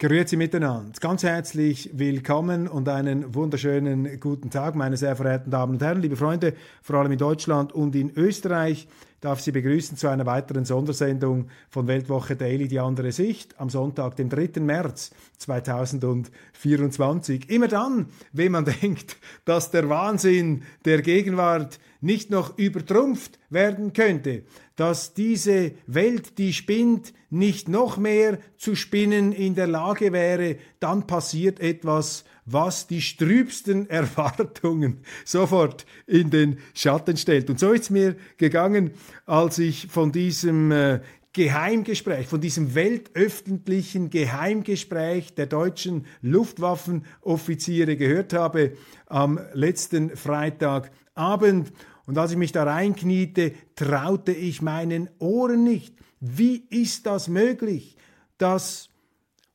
Grüezi miteinander. Ganz herzlich willkommen und einen wunderschönen guten Tag, meine sehr verehrten Damen und Herren, liebe Freunde, vor allem in Deutschland und in Österreich darf Sie begrüßen zu einer weiteren Sondersendung von Weltwoche Daily, die andere Sicht, am Sonntag, dem 3. März 2024. Immer dann, wenn man denkt, dass der Wahnsinn der Gegenwart nicht noch übertrumpft werden könnte, dass diese Welt, die spinnt, nicht noch mehr zu spinnen in der Lage wäre, dann passiert etwas, was die strübsten Erwartungen sofort in den Schatten stellt. Und so ist es mir gegangen, als ich von diesem äh, Geheimgespräch, von diesem weltöffentlichen Geheimgespräch der deutschen Luftwaffenoffiziere gehört habe am letzten Freitagabend. Und als ich mich da reinkniete, traute ich meinen Ohren nicht. Wie ist das möglich, dass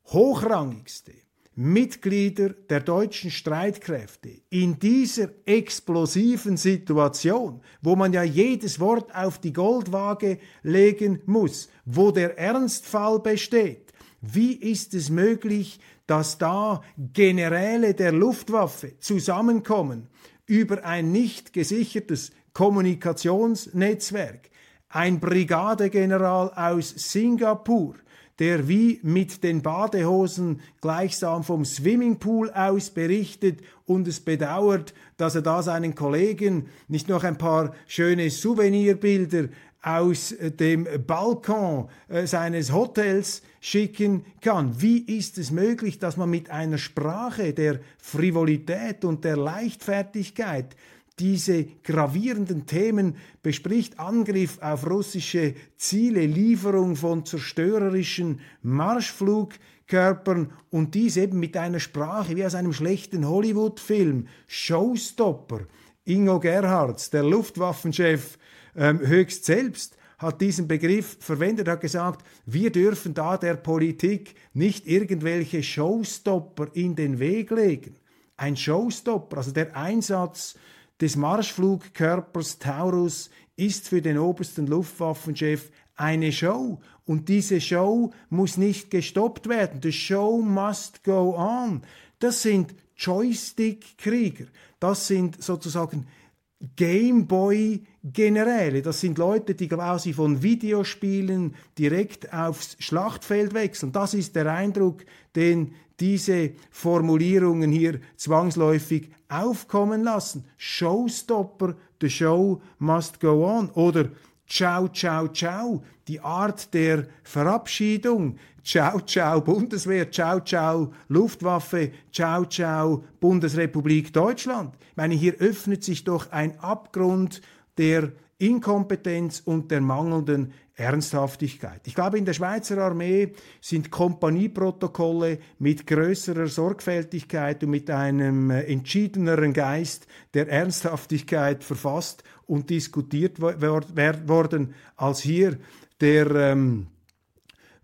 hochrangigste Mitglieder der deutschen Streitkräfte in dieser explosiven Situation, wo man ja jedes Wort auf die Goldwaage legen muss, wo der Ernstfall besteht, wie ist es möglich, dass da Generäle der Luftwaffe zusammenkommen über ein nicht gesichertes Kommunikationsnetzwerk, ein Brigadegeneral aus Singapur, der wie mit den Badehosen gleichsam vom Swimmingpool aus berichtet und es bedauert, dass er da seinen Kollegen nicht noch ein paar schöne Souvenirbilder aus dem Balkon äh, seines Hotels schicken kann. Wie ist es möglich, dass man mit einer Sprache der Frivolität und der Leichtfertigkeit diese gravierenden Themen bespricht, Angriff auf russische Ziele, Lieferung von zerstörerischen Marschflugkörpern und dies eben mit einer Sprache wie aus einem schlechten Hollywood-Film. Showstopper. Ingo Gerhards, der Luftwaffenchef, ähm, höchst selbst, hat diesen Begriff verwendet, hat gesagt, wir dürfen da der Politik nicht irgendwelche Showstopper in den Weg legen. Ein Showstopper, also der Einsatz des Marschflugkörpers Taurus ist für den obersten Luftwaffenchef eine Show. Und diese Show muss nicht gestoppt werden. The show must go on. Das sind Joystick-Krieger. Das sind sozusagen Gameboy-Generäle. Das sind Leute, die quasi von Videospielen direkt aufs Schlachtfeld wechseln. Das ist der Eindruck, den diese Formulierungen hier zwangsläufig aufkommen lassen. Showstopper, the show must go on. Oder Ciao, ciao, ciao, die Art der Verabschiedung. Ciao, ciao, Bundeswehr, ciao, ciao, Luftwaffe, ciao, ciao, Bundesrepublik Deutschland. Ich meine, hier öffnet sich doch ein Abgrund der Inkompetenz und der mangelnden Ernsthaftigkeit. Ich glaube, in der Schweizer Armee sind Kompanieprotokolle mit größerer Sorgfältigkeit und mit einem äh, entschiedeneren Geist der Ernsthaftigkeit verfasst und diskutiert worden, als hier der ähm,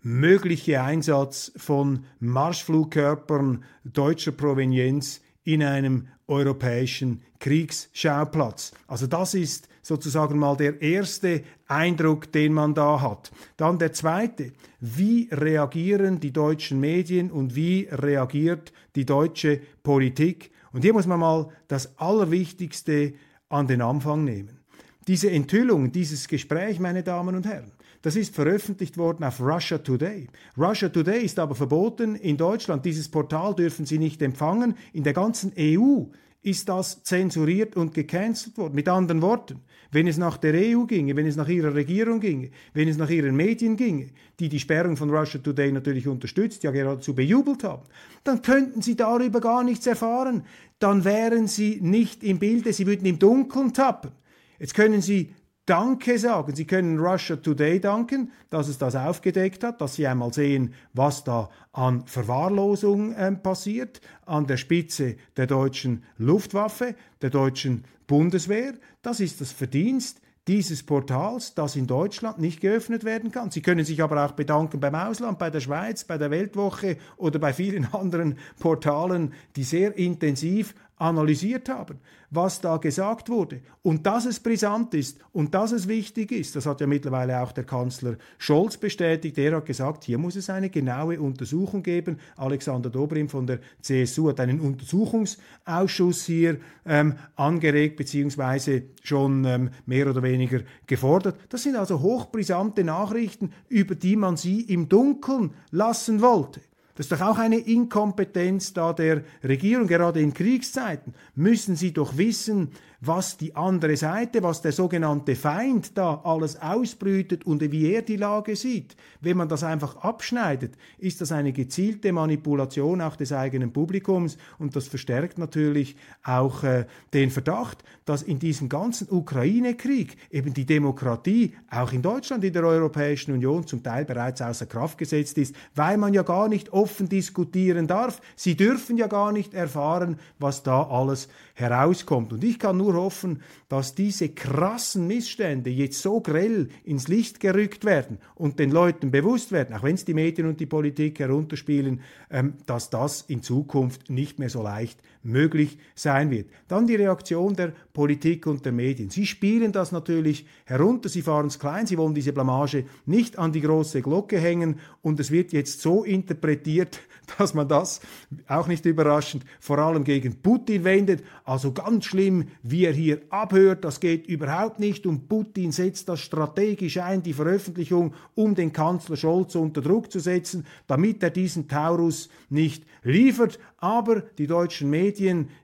mögliche Einsatz von Marschflugkörpern deutscher Provenienz in einem europäischen Kriegsschauplatz. Also das ist sozusagen mal der erste Eindruck, den man da hat. Dann der zweite, wie reagieren die deutschen Medien und wie reagiert die deutsche Politik? Und hier muss man mal das Allerwichtigste an den Anfang nehmen. Diese Enthüllung, dieses Gespräch, meine Damen und Herren, das ist veröffentlicht worden auf Russia Today. Russia Today ist aber verboten in Deutschland. Dieses Portal dürfen Sie nicht empfangen. In der ganzen EU ist das zensuriert und gecancelt worden. Mit anderen Worten, wenn es nach der EU ginge, wenn es nach ihrer Regierung ginge, wenn es nach ihren Medien ginge, die die Sperrung von Russia Today natürlich unterstützt, ja geradezu bejubelt haben, dann könnten sie darüber gar nichts erfahren. Dann wären sie nicht im Bilde, sie würden im Dunkeln tappen. Jetzt können sie Danke sagen. Sie können Russia Today danken, dass es das aufgedeckt hat, dass Sie einmal sehen, was da an Verwahrlosung äh, passiert, an der Spitze der deutschen Luftwaffe, der deutschen Bundeswehr. Das ist das Verdienst dieses Portals, das in Deutschland nicht geöffnet werden kann. Sie können sich aber auch bedanken beim Ausland, bei der Schweiz, bei der Weltwoche oder bei vielen anderen Portalen, die sehr intensiv analysiert haben, was da gesagt wurde. Und dass es brisant ist und dass es wichtig ist, das hat ja mittlerweile auch der Kanzler Scholz bestätigt. Er hat gesagt, hier muss es eine genaue Untersuchung geben. Alexander Dobrin von der CSU hat einen Untersuchungsausschuss hier ähm, angeregt, beziehungsweise schon ähm, mehr oder weniger gefordert. Das sind also hochbrisante Nachrichten, über die man sie im Dunkeln lassen wollte. Das ist doch auch eine Inkompetenz da der Regierung, gerade in Kriegszeiten. Müssen Sie doch wissen, was die andere Seite, was der sogenannte Feind da alles ausbrütet und wie er die Lage sieht. Wenn man das einfach abschneidet, ist das eine gezielte Manipulation auch des eigenen Publikums und das verstärkt natürlich auch äh, den Verdacht, dass in diesem ganzen Ukraine-Krieg eben die Demokratie auch in Deutschland, in der Europäischen Union zum Teil bereits außer Kraft gesetzt ist, weil man ja gar nicht offen diskutieren darf. Sie dürfen ja gar nicht erfahren, was da alles herauskommt. Und ich kann nur hoffen, dass diese krassen Missstände jetzt so grell ins Licht gerückt werden und den Leuten bewusst werden, auch wenn es die Medien und die Politik herunterspielen, ähm, dass das in Zukunft nicht mehr so leicht möglich sein wird. Dann die Reaktion der Politik und der Medien. Sie spielen das natürlich herunter, sie fahren es klein, sie wollen diese Blamage nicht an die große Glocke hängen und es wird jetzt so interpretiert, dass man das, auch nicht überraschend, vor allem gegen Putin wendet. Also ganz schlimm, wie er hier abhört, das geht überhaupt nicht und Putin setzt das strategisch ein, die Veröffentlichung, um den Kanzler Scholz unter Druck zu setzen, damit er diesen Taurus nicht liefert. Aber die deutschen Medien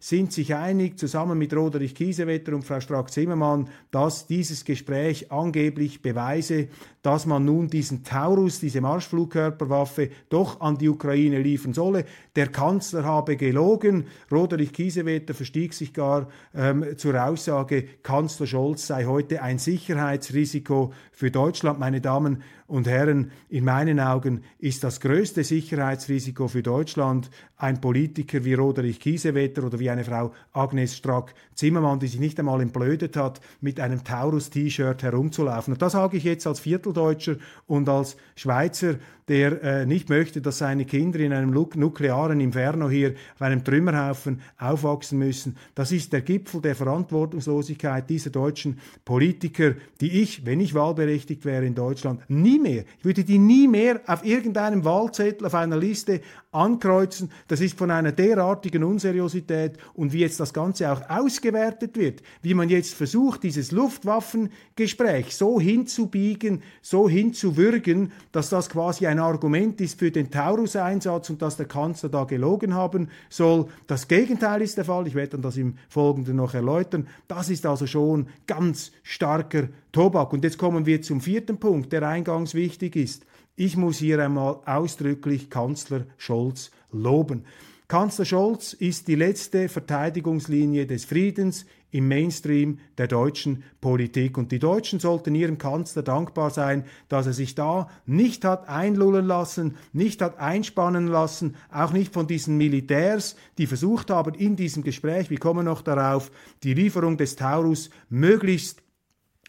sind sich einig, zusammen mit Roderich Kiesewetter und Frau Strack-Zimmermann, dass dieses Gespräch angeblich beweise, dass man nun diesen Taurus, diese Marschflugkörperwaffe, doch an die Ukraine liefern solle. Der Kanzler habe gelogen. Roderich Kiesewetter verstieg sich gar ähm, zur Aussage, Kanzler Scholz sei heute ein Sicherheitsrisiko für Deutschland. Meine Damen und Herren, in meinen Augen ist das größte Sicherheitsrisiko für Deutschland ein Politiker wie Roderich Kiesewetter oder wie eine Frau Agnes Strack-Zimmermann, die sich nicht einmal entblödet hat, mit einem Taurus-T-Shirt herumzulaufen. Und das sage ich jetzt als Vierteldeutscher und als Schweizer, der äh, nicht möchte, dass seine Kinder in einem nuklearen Inferno hier auf einem Trümmerhaufen aufwachsen müssen. Das ist der Gipfel der Verantwortungslosigkeit dieser deutschen Politiker, die ich, wenn ich wahlberechtigt wäre in Deutschland, nie mehr, ich würde die nie mehr auf irgendeinem Wahlzettel, auf einer Liste ankreuzen. Das ist von einer derartigen Unseriosität und wie jetzt das Ganze auch ausgewertet wird, wie man jetzt versucht, dieses Luftwaffengespräch so hinzubiegen, so hinzuwürgen, dass das quasi ein Argument ist für den Taurus-Einsatz und dass der Kanzler da gelogen haben soll. Das Gegenteil ist der Fall. Ich werde dann das im Folgenden noch erläutern. Das ist also schon ganz starker Tobak. Und jetzt kommen wir zum vierten Punkt, der eingangs wichtig ist. Ich muss hier einmal ausdrücklich Kanzler Scholz loben. Kanzler Scholz ist die letzte Verteidigungslinie des Friedens im Mainstream der deutschen Politik. Und die Deutschen sollten ihrem Kanzler dankbar sein, dass er sich da nicht hat einlullen lassen, nicht hat einspannen lassen, auch nicht von diesen Militärs, die versucht haben, in diesem Gespräch, wir kommen noch darauf, die Lieferung des Taurus möglichst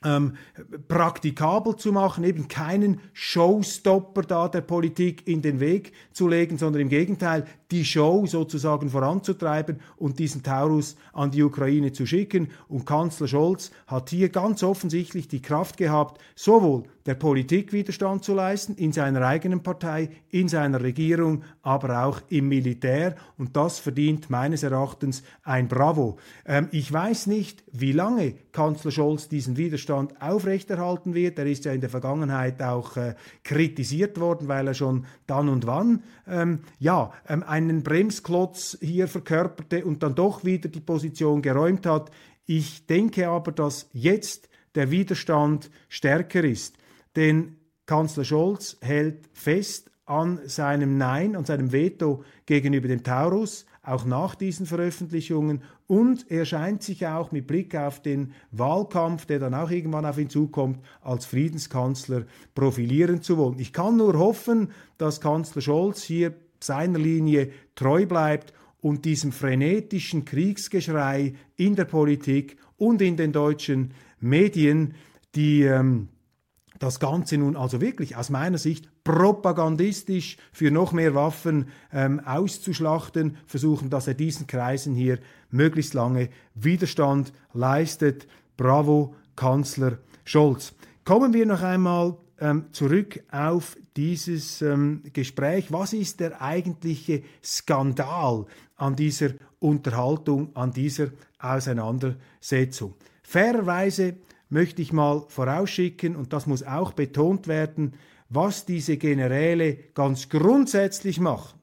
ähm, praktikabel zu machen, eben keinen Showstopper da der Politik in den Weg zu legen, sondern im Gegenteil die Show sozusagen voranzutreiben und diesen Taurus an die Ukraine zu schicken. Und Kanzler Scholz hat hier ganz offensichtlich die Kraft gehabt, sowohl der Politik Widerstand zu leisten, in seiner eigenen Partei, in seiner Regierung, aber auch im Militär. Und das verdient meines Erachtens ein Bravo. Ähm, ich weiß nicht, wie lange Kanzler Scholz diesen Widerstand aufrechterhalten wird. Er ist ja in der Vergangenheit auch äh, kritisiert worden, weil er schon dann und wann ähm, ja, ähm, einen Bremsklotz hier verkörperte und dann doch wieder die Position geräumt hat. Ich denke aber, dass jetzt der Widerstand stärker ist. Denn Kanzler Scholz hält fest an seinem Nein, an seinem Veto gegenüber dem Taurus, auch nach diesen Veröffentlichungen. Und er scheint sich auch mit Blick auf den Wahlkampf, der dann auch irgendwann auf ihn zukommt, als Friedenskanzler profilieren zu wollen. Ich kann nur hoffen, dass Kanzler Scholz hier seiner Linie treu bleibt und diesem frenetischen Kriegsgeschrei in der Politik und in den deutschen Medien, die ähm, das Ganze nun also wirklich aus meiner Sicht propagandistisch für noch mehr Waffen ähm, auszuschlachten, versuchen, dass er diesen Kreisen hier möglichst lange Widerstand leistet. Bravo, Kanzler Scholz. Kommen wir noch einmal ähm, zurück auf dieses ähm, Gespräch. Was ist der eigentliche Skandal an dieser Unterhaltung, an dieser Auseinandersetzung? Fairerweise möchte ich mal vorausschicken, und das muss auch betont werden, was diese Generäle ganz grundsätzlich machen,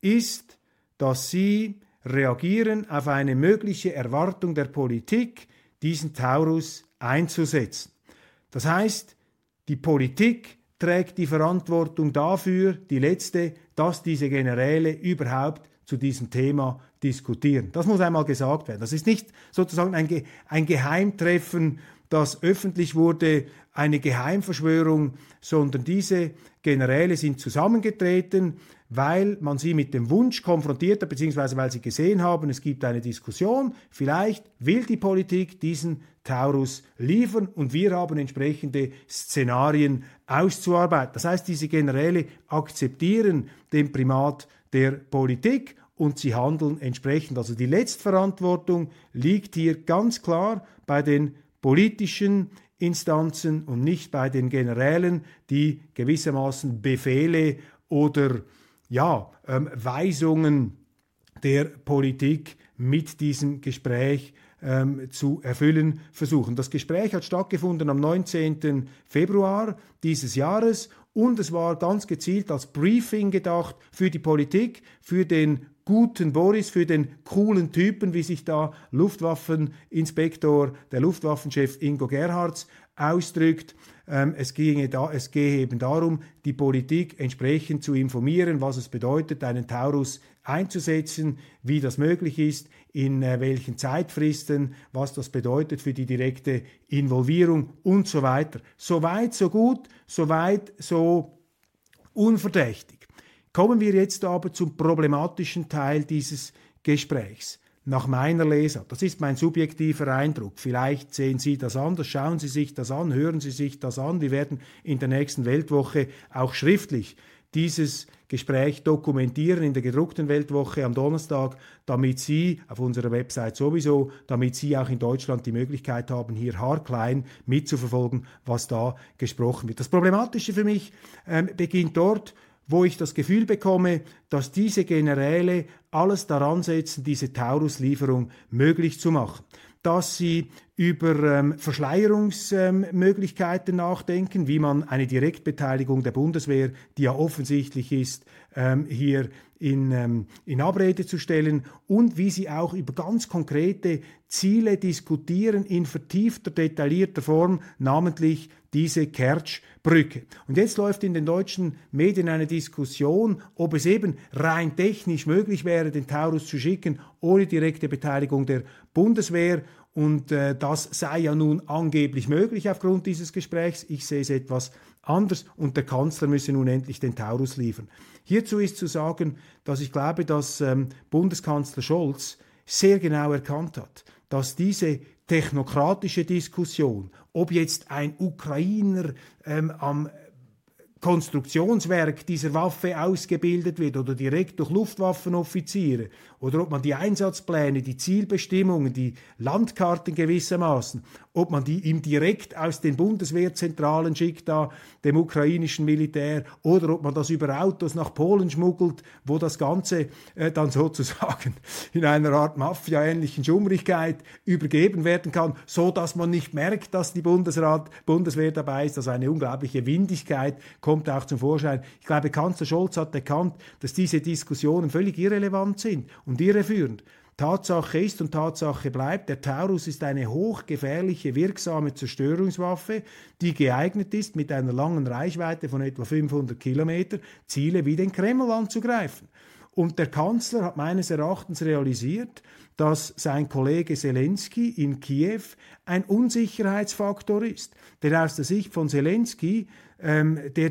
ist, dass sie reagieren auf eine mögliche Erwartung der Politik, diesen Taurus einzusetzen. Das heißt, die Politik trägt die Verantwortung dafür, die letzte, dass diese Generäle überhaupt zu diesem Thema diskutieren. Das muss einmal gesagt werden. Das ist nicht sozusagen ein, Ge ein Geheimtreffen, das öffentlich wurde, eine Geheimverschwörung, sondern diese Generäle sind zusammengetreten, weil man sie mit dem Wunsch konfrontiert hat, beziehungsweise weil sie gesehen haben, es gibt eine Diskussion, vielleicht will die Politik diesen Taurus liefern und wir haben entsprechende Szenarien auszuarbeiten. Das heißt, diese Generäle akzeptieren den Primat der Politik und sie handeln entsprechend. Also die Letztverantwortung liegt hier ganz klar bei den politischen Instanzen und nicht bei den Generälen, die gewissermaßen Befehle oder ja, ähm, Weisungen der Politik mit diesem Gespräch ähm, zu erfüllen versuchen. Das Gespräch hat stattgefunden am 19. Februar dieses Jahres und es war ganz gezielt als Briefing gedacht für die Politik, für den guten Boris, für den coolen Typen, wie sich da Luftwaffeninspektor, der Luftwaffenchef Ingo Gerhards ausdrückt. Ähm, es, ginge da, es gehe eben darum, die Politik entsprechend zu informieren, was es bedeutet, einen Taurus einzusetzen, wie das möglich ist, in äh, welchen Zeitfristen, was das bedeutet für die direkte Involvierung und so weiter. So weit, so gut, so weit, so unverdächtig. Kommen wir jetzt aber zum problematischen Teil dieses Gesprächs. Nach meiner Lesart, das ist mein subjektiver Eindruck, vielleicht sehen Sie das anders, schauen Sie sich das an, hören Sie sich das an. Wir werden in der nächsten Weltwoche auch schriftlich dieses Gespräch dokumentieren in der gedruckten Weltwoche am Donnerstag, damit Sie auf unserer Website sowieso, damit Sie auch in Deutschland die Möglichkeit haben, hier haarklein mitzuverfolgen, was da gesprochen wird. Das Problematische für mich ähm, beginnt dort, wo ich das Gefühl bekomme, dass diese Generäle alles daran setzen, diese Taurus-Lieferung möglich zu machen. Dass sie über ähm, Verschleierungsmöglichkeiten ähm, nachdenken, wie man eine Direktbeteiligung der Bundeswehr, die ja offensichtlich ist, ähm, hier in, ähm, in Abrede zu stellen und wie sie auch über ganz konkrete Ziele diskutieren in vertiefter, detaillierter Form, namentlich diese Kertsch-Brücke. Und jetzt läuft in den deutschen Medien eine Diskussion, ob es eben rein technisch möglich wäre, den Taurus zu schicken, ohne direkte Beteiligung der Bundeswehr. Und äh, das sei ja nun angeblich möglich aufgrund dieses Gesprächs. Ich sehe es etwas anders und der Kanzler müsse nun endlich den Taurus liefern. Hierzu ist zu sagen, dass ich glaube, dass ähm, Bundeskanzler Scholz sehr genau erkannt hat, dass diese technokratische Diskussion, ob jetzt ein Ukrainer ähm, am Konstruktionswerk dieser Waffe ausgebildet wird oder direkt durch Luftwaffenoffiziere oder ob man die Einsatzpläne, die Zielbestimmungen, die Landkarten gewissermaßen, ob man die ihm direkt aus den Bundeswehrzentralen schickt, da dem ukrainischen Militär, oder ob man das über Autos nach Polen schmuggelt, wo das Ganze äh, dann sozusagen in einer Art Mafia-ähnlichen Schummrigkeit übergeben werden kann, so dass man nicht merkt, dass die Bundesrat, Bundeswehr dabei ist. Also eine unglaubliche Windigkeit kommt auch zum Vorschein. Ich glaube, Kanzler Scholz hat erkannt, dass diese Diskussionen völlig irrelevant sind und irreführend. Tatsache ist und Tatsache bleibt, der Taurus ist eine hochgefährliche, wirksame Zerstörungswaffe, die geeignet ist, mit einer langen Reichweite von etwa 500 Kilometer Ziele wie den Kreml anzugreifen. Und der Kanzler hat meines Erachtens realisiert, dass sein Kollege Zelensky in Kiew ein Unsicherheitsfaktor ist. Denn aus der Sicht von Zelensky, ähm, der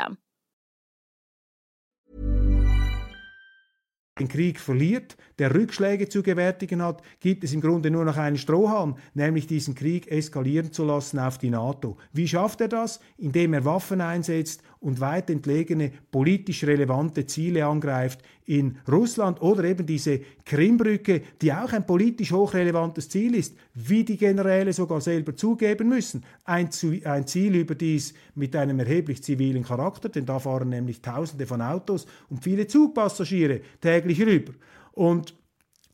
Den Krieg verliert, der Rückschläge zu gewärtigen hat, gibt es im Grunde nur noch einen Strohhalm, nämlich diesen Krieg eskalieren zu lassen auf die NATO. Wie schafft er das? Indem er Waffen einsetzt und weit entlegene politisch relevante Ziele angreift in Russland oder eben diese Krimbrücke, die auch ein politisch hochrelevantes Ziel ist, wie die Generäle sogar selber zugeben müssen. Ein, Ziel überdies mit einem erheblich zivilen Charakter, denn da fahren nämlich Tausende von Autos und viele Zugpassagiere täglich rüber. Und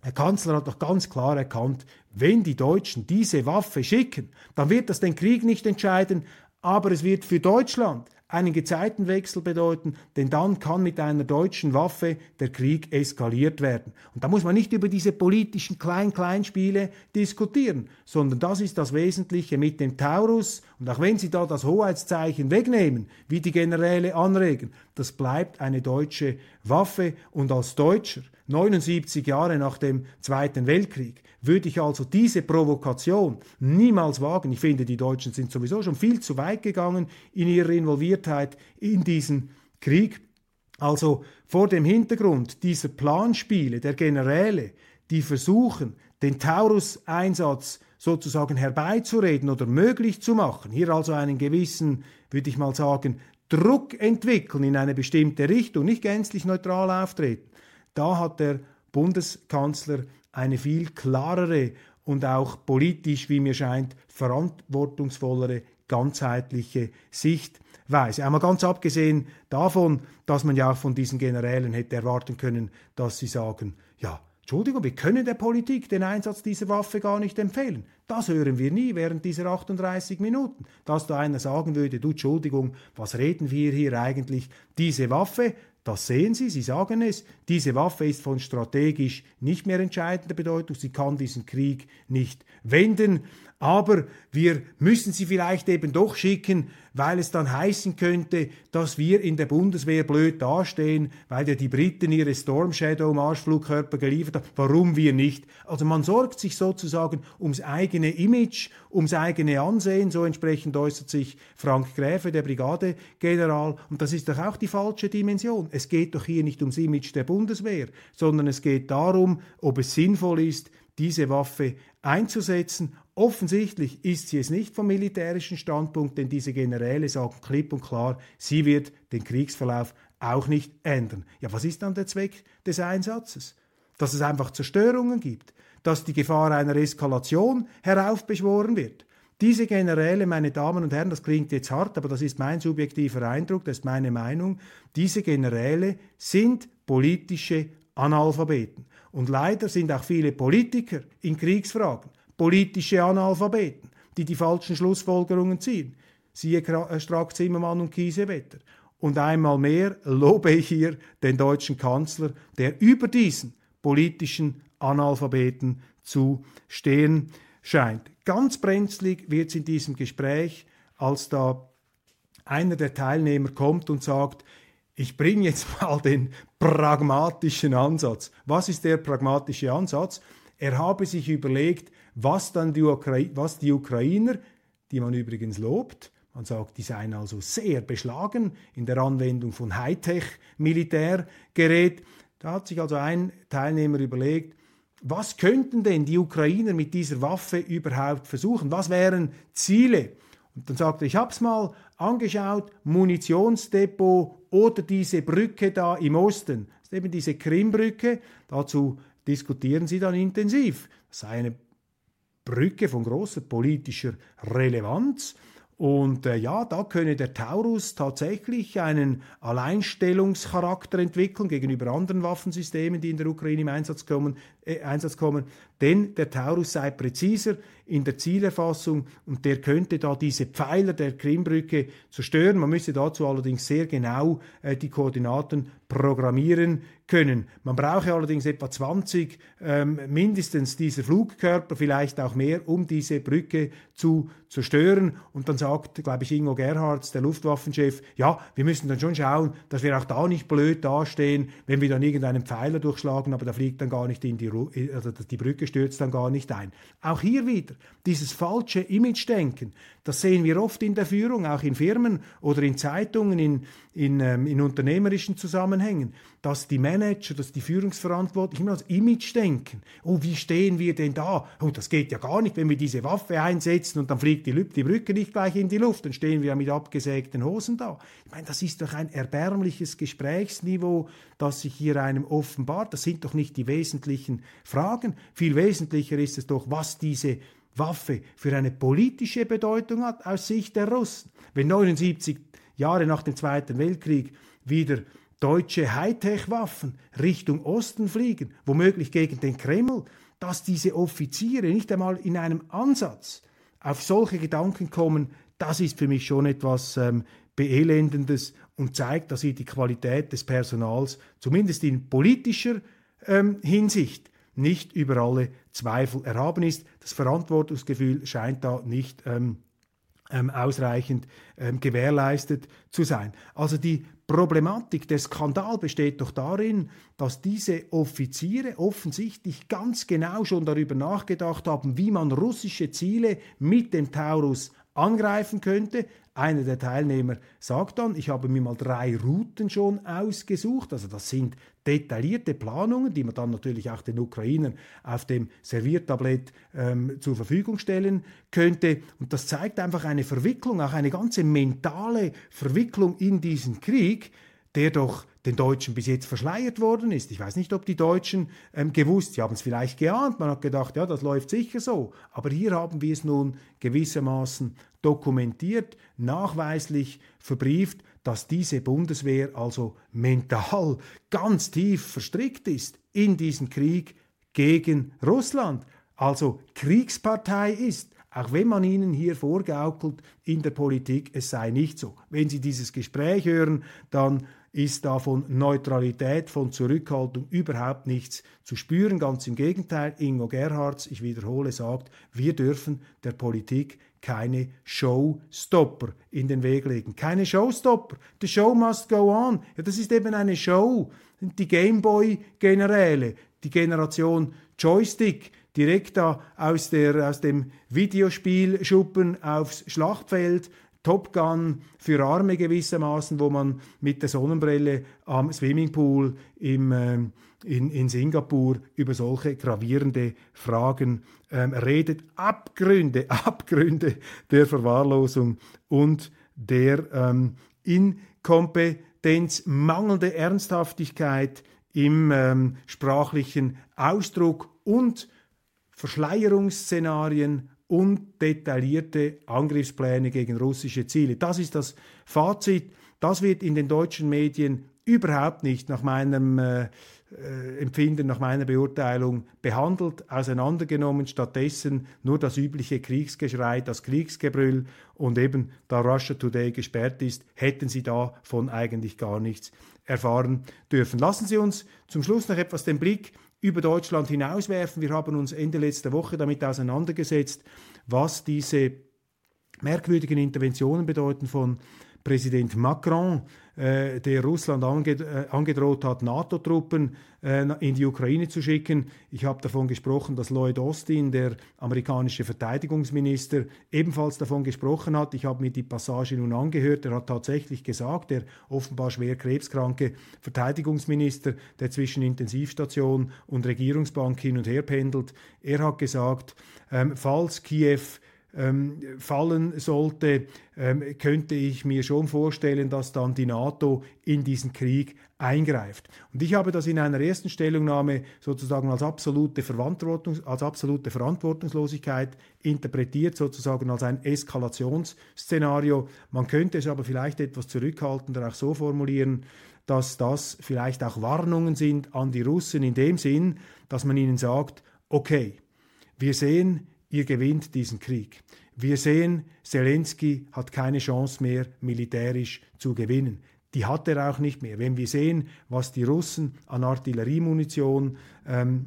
der Kanzler hat doch ganz klar erkannt, wenn die Deutschen diese Waffe schicken, dann wird das den Krieg nicht entscheiden, aber es wird für Deutschland einen Gezeitenwechsel bedeuten, denn dann kann mit einer deutschen Waffe der Krieg eskaliert werden. Und da muss man nicht über diese politischen Klein-Klein-Spiele diskutieren, sondern das ist das Wesentliche mit dem Taurus. Und auch wenn Sie da das Hoheitszeichen wegnehmen, wie die Generäle anregen, das bleibt eine deutsche Waffe. Und als Deutscher, 79 Jahre nach dem Zweiten Weltkrieg, würde ich also diese Provokation niemals wagen. Ich finde, die Deutschen sind sowieso schon viel zu weit gegangen in ihrer Involviertheit in diesen Krieg. Also vor dem Hintergrund dieser Planspiele der Generäle, die versuchen, den Taurus-Einsatz sozusagen herbeizureden oder möglich zu machen, hier also einen gewissen, würde ich mal sagen, Druck entwickeln in eine bestimmte Richtung, nicht gänzlich neutral auftreten, da hat der Bundeskanzler eine viel klarere und auch politisch, wie mir scheint, verantwortungsvollere, ganzheitliche Sichtweise. Einmal ganz abgesehen davon, dass man ja auch von diesen Generälen hätte erwarten können, dass sie sagen, ja, Entschuldigung, wir können der Politik den Einsatz dieser Waffe gar nicht empfehlen. Das hören wir nie während dieser 38 Minuten. Dass da einer sagen würde, du Entschuldigung, was reden wir hier eigentlich? Diese Waffe, das sehen Sie, Sie sagen es, diese Waffe ist von strategisch nicht mehr entscheidender Bedeutung, sie kann diesen Krieg nicht wenden, aber wir müssen sie vielleicht eben doch schicken, weil es dann heißen könnte, dass wir in der Bundeswehr blöd dastehen, weil ja die Briten ihre Storm Shadow Marschflugkörper geliefert haben. Warum wir nicht? Also man sorgt sich sozusagen ums eigene Image, ums eigene Ansehen. So entsprechend äußert sich Frank Gräfe, der Brigadegeneral. Und das ist doch auch die falsche Dimension. Es geht doch hier nicht ums Image der Bundeswehr, sondern es geht darum, ob es sinnvoll ist, diese Waffe einzusetzen. Offensichtlich ist sie es nicht vom militärischen Standpunkt, denn diese Generäle sagen klipp und klar, sie wird den Kriegsverlauf auch nicht ändern. Ja, was ist dann der Zweck des Einsatzes? Dass es einfach Zerstörungen gibt, dass die Gefahr einer Eskalation heraufbeschworen wird. Diese Generäle, meine Damen und Herren, das klingt jetzt hart, aber das ist mein subjektiver Eindruck, das ist meine Meinung, diese Generäle sind politische Analphabeten. Und leider sind auch viele Politiker in Kriegsfragen politische Analphabeten, die die falschen Schlussfolgerungen ziehen. Siehe äh, Strack Zimmermann und Kiesewetter. Und einmal mehr lobe ich hier den deutschen Kanzler, der über diesen politischen Analphabeten zu stehen scheint. Ganz brenzlig wird es in diesem Gespräch, als da einer der Teilnehmer kommt und sagt, ich bringe jetzt mal den pragmatischen Ansatz. Was ist der pragmatische Ansatz? Er habe sich überlegt, was dann die, Ukra was die Ukrainer, die man übrigens lobt, man sagt, die seien also sehr beschlagen in der Anwendung von Hightech-Militärgerät. Da hat sich also ein Teilnehmer überlegt, was könnten denn die Ukrainer mit dieser Waffe überhaupt versuchen? Was wären Ziele? Und dann sagte er, ich habe es mal angeschaut, Munitionsdepot oder diese Brücke da im Osten. Das ist eben diese Krimbrücke. Dazu diskutieren sie dann intensiv. Das sei eine Brücke von großer politischer Relevanz. Und äh, ja, da könne der Taurus tatsächlich einen Alleinstellungscharakter entwickeln gegenüber anderen Waffensystemen, die in der Ukraine im Einsatz kommen, äh, Einsatz kommen. Denn der Taurus sei präziser in der Zielerfassung und der könnte da diese Pfeiler der Krimbrücke zerstören. Man müsste dazu allerdings sehr genau äh, die Koordinaten programmieren können. Man brauche allerdings etwa 20 ähm, mindestens dieser Flugkörper, vielleicht auch mehr, um diese Brücke zu zerstören. Und dann sagt, glaube ich, Ingo Gerhards, der Luftwaffenchef, ja, wir müssen dann schon schauen, dass wir auch da nicht blöd dastehen, wenn wir dann irgendeinen Pfeiler durchschlagen, aber da fliegt dann gar nicht in die, also die Brücke stürzt dann gar nicht ein. Auch hier wieder dieses falsche Image-Denken, das sehen wir oft in der Führung, auch in Firmen oder in Zeitungen, in, in, ähm, in unternehmerischen Zusammenhängen, dass die Manager, dass die Führungsverantwortlichen immer als Image denken. Oh, wie stehen wir denn da? Oh, das geht ja gar nicht, wenn wir diese Waffe einsetzen und dann fliegt die, die Brücke nicht gleich in die Luft, dann stehen wir ja mit abgesägten Hosen da. Ich meine, das ist doch ein erbärmliches Gesprächsniveau, das sich hier einem offenbart. Das sind doch nicht die wesentlichen Fragen. Viel wesentlicher ist es doch, was diese Waffe für eine politische Bedeutung hat aus Sicht der Russen. Wenn 79 Jahre nach dem Zweiten Weltkrieg wieder deutsche Hightech-Waffen Richtung Osten fliegen, womöglich gegen den Kreml, dass diese Offiziere nicht einmal in einem Ansatz auf solche Gedanken kommen, das ist für mich schon etwas ähm, Beelendendes und zeigt, dass hier die Qualität des Personals, zumindest in politischer ähm, Hinsicht, nicht über alle Zweifel erhaben ist. Das Verantwortungsgefühl scheint da nicht ähm, ähm, ausreichend ähm, gewährleistet zu sein. Also die Problematik, der Skandal besteht doch darin, dass diese Offiziere offensichtlich ganz genau schon darüber nachgedacht haben, wie man russische Ziele mit dem Taurus angreifen könnte, einer der Teilnehmer sagt dann, ich habe mir mal drei Routen schon ausgesucht. Also das sind detaillierte Planungen, die man dann natürlich auch den Ukrainern auf dem Serviertablett ähm, zur Verfügung stellen könnte. Und das zeigt einfach eine Verwicklung, auch eine ganze mentale Verwicklung in diesen Krieg, der doch den Deutschen bis jetzt verschleiert worden ist. Ich weiß nicht, ob die Deutschen ähm, gewusst, sie haben es vielleicht geahnt, man hat gedacht, ja, das läuft sicher so. Aber hier haben wir es nun gewissermaßen dokumentiert, nachweislich verbrieft, dass diese Bundeswehr also mental ganz tief verstrickt ist in diesen Krieg gegen Russland, also Kriegspartei ist. Auch wenn man ihnen hier vorgaukelt in der Politik, es sei nicht so. Wenn Sie dieses Gespräch hören, dann ist da von Neutralität, von Zurückhaltung überhaupt nichts zu spüren. Ganz im Gegenteil, Ingo Gerhards, ich wiederhole, sagt, wir dürfen der Politik keine Showstopper in den Weg legen. Keine Showstopper. The show must go on. Ja, das ist eben eine Show. Die Gameboy-Generäle, die Generation Joystick, direkt da aus, der, aus dem Videospielschuppen aufs Schlachtfeld Top Gun für Arme gewissermaßen, wo man mit der Sonnenbrille am Swimmingpool im, äh, in, in Singapur über solche gravierende Fragen ähm, redet. Abgründe, Abgründe der Verwahrlosung und der ähm, Inkompetenz, mangelnde Ernsthaftigkeit im ähm, sprachlichen Ausdruck und Verschleierungsszenarien und detaillierte Angriffspläne gegen russische Ziele. Das ist das Fazit. Das wird in den deutschen Medien überhaupt nicht nach meinem äh, äh, Empfinden, nach meiner Beurteilung behandelt, auseinandergenommen, stattdessen nur das übliche Kriegsgeschrei, das Kriegsgebrüll und eben da Russia Today gesperrt ist, hätten Sie davon eigentlich gar nichts erfahren dürfen. Lassen Sie uns zum Schluss noch etwas den Blick über Deutschland hinauswerfen. Wir haben uns Ende letzter Woche damit auseinandergesetzt, was diese merkwürdigen Interventionen bedeuten von Präsident Macron, äh, der Russland ange äh, angedroht hat, NATO-Truppen äh, in die Ukraine zu schicken. Ich habe davon gesprochen, dass Lloyd Austin, der amerikanische Verteidigungsminister, ebenfalls davon gesprochen hat. Ich habe mir die Passage nun angehört. Er hat tatsächlich gesagt, der offenbar schwer krebskranke Verteidigungsminister, der zwischen Intensivstation und Regierungsbank hin und her pendelt, er hat gesagt, ähm, falls Kiew fallen sollte, ähm, könnte ich mir schon vorstellen, dass dann die NATO in diesen Krieg eingreift. Und ich habe das in einer ersten Stellungnahme sozusagen als absolute, Verantwortung, als absolute Verantwortungslosigkeit interpretiert, sozusagen als ein Eskalationsszenario. Man könnte es aber vielleicht etwas zurückhaltender auch so formulieren, dass das vielleicht auch Warnungen sind an die Russen in dem Sinn, dass man ihnen sagt, okay, wir sehen, ihr gewinnt diesen Krieg. Wir sehen, Zelensky hat keine Chance mehr, militärisch zu gewinnen. Die hat er auch nicht mehr. Wenn wir sehen, was die Russen an Artilleriemunition ähm,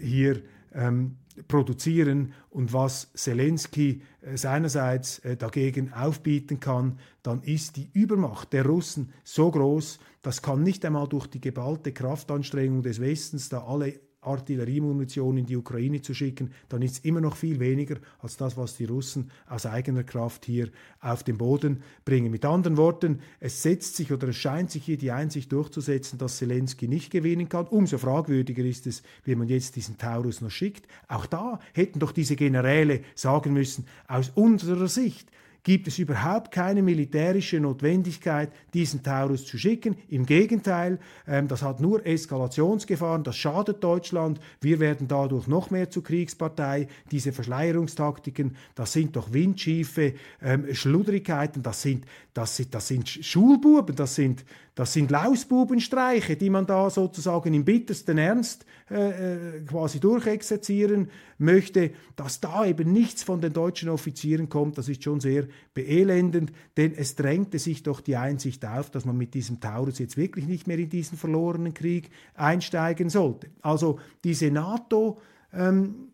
hier ähm, produzieren und was Zelensky äh, seinerseits äh, dagegen aufbieten kann, dann ist die Übermacht der Russen so groß, das kann nicht einmal durch die geballte Kraftanstrengung des Westens, da alle Artilleriemunition in die Ukraine zu schicken, dann ist es immer noch viel weniger als das, was die Russen aus eigener Kraft hier auf den Boden bringen. Mit anderen Worten, es setzt sich oder es scheint sich hier die Einsicht durchzusetzen, dass Zelensky nicht gewinnen kann. Umso fragwürdiger ist es, wie man jetzt diesen Taurus noch schickt. Auch da hätten doch diese Generäle sagen müssen, aus unserer Sicht gibt es überhaupt keine militärische Notwendigkeit, diesen Taurus zu schicken. Im Gegenteil, ähm, das hat nur Eskalationsgefahren, das schadet Deutschland. Wir werden dadurch noch mehr zur Kriegspartei. Diese Verschleierungstaktiken, das sind doch windschiefe ähm, Schludrigkeiten, das sind, das, sind, das sind Schulbuben, das sind das sind Lausbubenstreiche, die man da sozusagen im bittersten Ernst äh, äh, quasi durchexerzieren möchte. Dass da eben nichts von den deutschen Offizieren kommt, das ist schon sehr beelendend, denn es drängte sich doch die Einsicht auf, dass man mit diesem Taurus jetzt wirklich nicht mehr in diesen verlorenen Krieg einsteigen sollte. Also diese NATO ähm,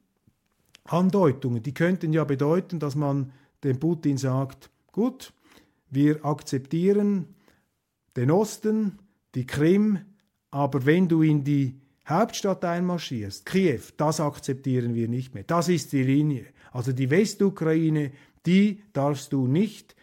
Andeutungen, die könnten ja bedeuten, dass man dem Putin sagt, gut, wir akzeptieren den Osten, die Krim, aber wenn du in die Hauptstadt einmarschierst, Kiew, das akzeptieren wir nicht mehr. Das ist die Linie. Also die Westukraine, die darfst du nicht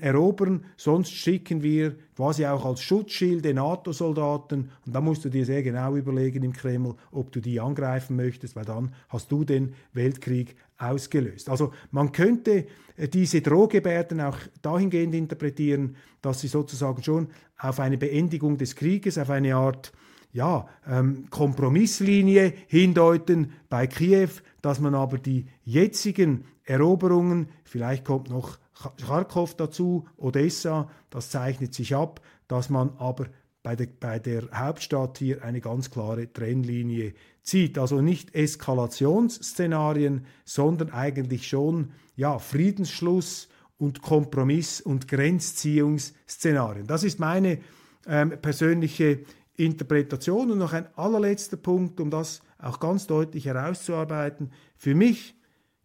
erobern, sonst schicken wir quasi auch als Schutzschild den NATO-Soldaten und da musst du dir sehr genau überlegen im Kreml, ob du die angreifen möchtest, weil dann hast du den Weltkrieg ausgelöst. Also man könnte äh, diese Drohgebärden auch dahingehend interpretieren, dass sie sozusagen schon auf eine Beendigung des Krieges, auf eine Art ja, ähm, Kompromisslinie hindeuten bei Kiew, dass man aber die jetzigen Eroberungen, vielleicht kommt noch Kharkov dazu, Odessa, das zeichnet sich ab, dass man aber bei der, bei der Hauptstadt hier eine ganz klare Trennlinie zieht. Also nicht Eskalationsszenarien, sondern eigentlich schon ja, Friedensschluss und Kompromiss- und Grenzziehungsszenarien. Das ist meine ähm, persönliche Interpretation. Und noch ein allerletzter Punkt, um das auch ganz deutlich herauszuarbeiten. Für mich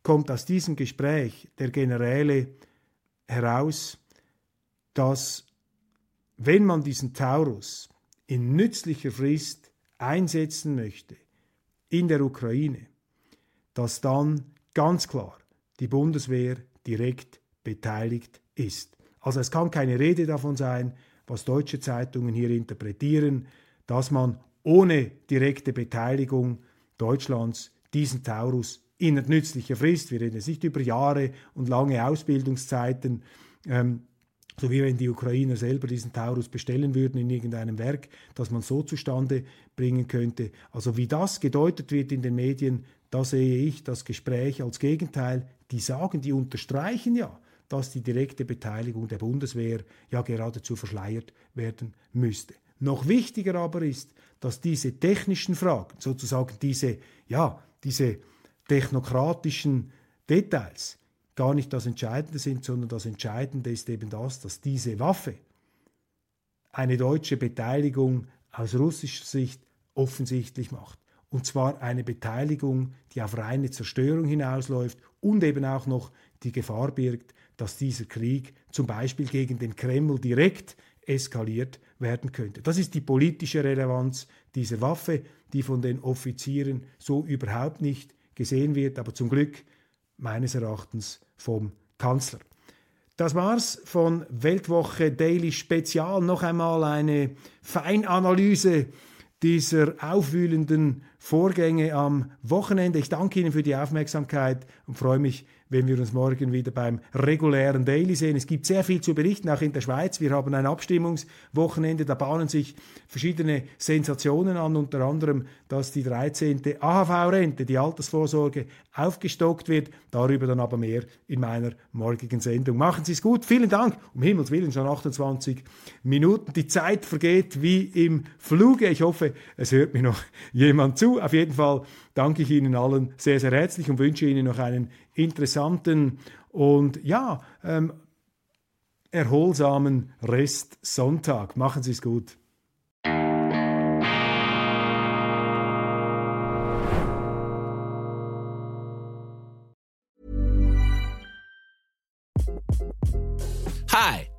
kommt aus diesem Gespräch der Generäle heraus, dass wenn man diesen Taurus in nützlicher Frist einsetzen möchte in der Ukraine, dass dann ganz klar die Bundeswehr direkt beteiligt ist. Also es kann keine Rede davon sein, was deutsche Zeitungen hier interpretieren, dass man ohne direkte Beteiligung Deutschlands diesen Taurus in nützlicher Frist, wir reden jetzt nicht über Jahre und lange Ausbildungszeiten, ähm, so wie wenn die Ukrainer selber diesen Taurus bestellen würden in irgendeinem Werk, dass man so zustande bringen könnte. Also wie das gedeutet wird in den Medien, da sehe ich das Gespräch als Gegenteil. Die sagen, die unterstreichen ja, dass die direkte Beteiligung der Bundeswehr ja geradezu verschleiert werden müsste. Noch wichtiger aber ist, dass diese technischen Fragen, sozusagen diese, ja, diese technokratischen Details, gar nicht das Entscheidende sind, sondern das Entscheidende ist eben das, dass diese Waffe eine deutsche Beteiligung aus russischer Sicht offensichtlich macht. Und zwar eine Beteiligung, die auf reine Zerstörung hinausläuft und eben auch noch die Gefahr birgt, dass dieser Krieg zum Beispiel gegen den Kreml direkt eskaliert werden könnte. Das ist die politische Relevanz dieser Waffe, die von den Offizieren so überhaupt nicht gesehen wird, aber zum Glück meines Erachtens vom Kanzler. Das war's von Weltwoche Daily Spezial. Noch einmal eine Feinanalyse dieser aufwühlenden Vorgänge am Wochenende. Ich danke Ihnen für die Aufmerksamkeit und freue mich, wenn wir uns morgen wieder beim regulären Daily sehen. Es gibt sehr viel zu berichten, auch in der Schweiz. Wir haben ein Abstimmungswochenende, da bahnen sich verschiedene Sensationen an, unter anderem, dass die 13. AHV-Rente, die Altersvorsorge, aufgestockt wird. Darüber dann aber mehr in meiner morgigen Sendung. Machen Sie es gut. Vielen Dank. Um Himmels Willen schon 28 Minuten. Die Zeit vergeht wie im Fluge. Ich hoffe, es hört mir noch jemand zu. Auf jeden Fall danke ich Ihnen allen sehr, sehr herzlich und wünsche Ihnen noch einen interessanten und ja, ähm, erholsamen Rest Sonntag. Machen Sie es gut.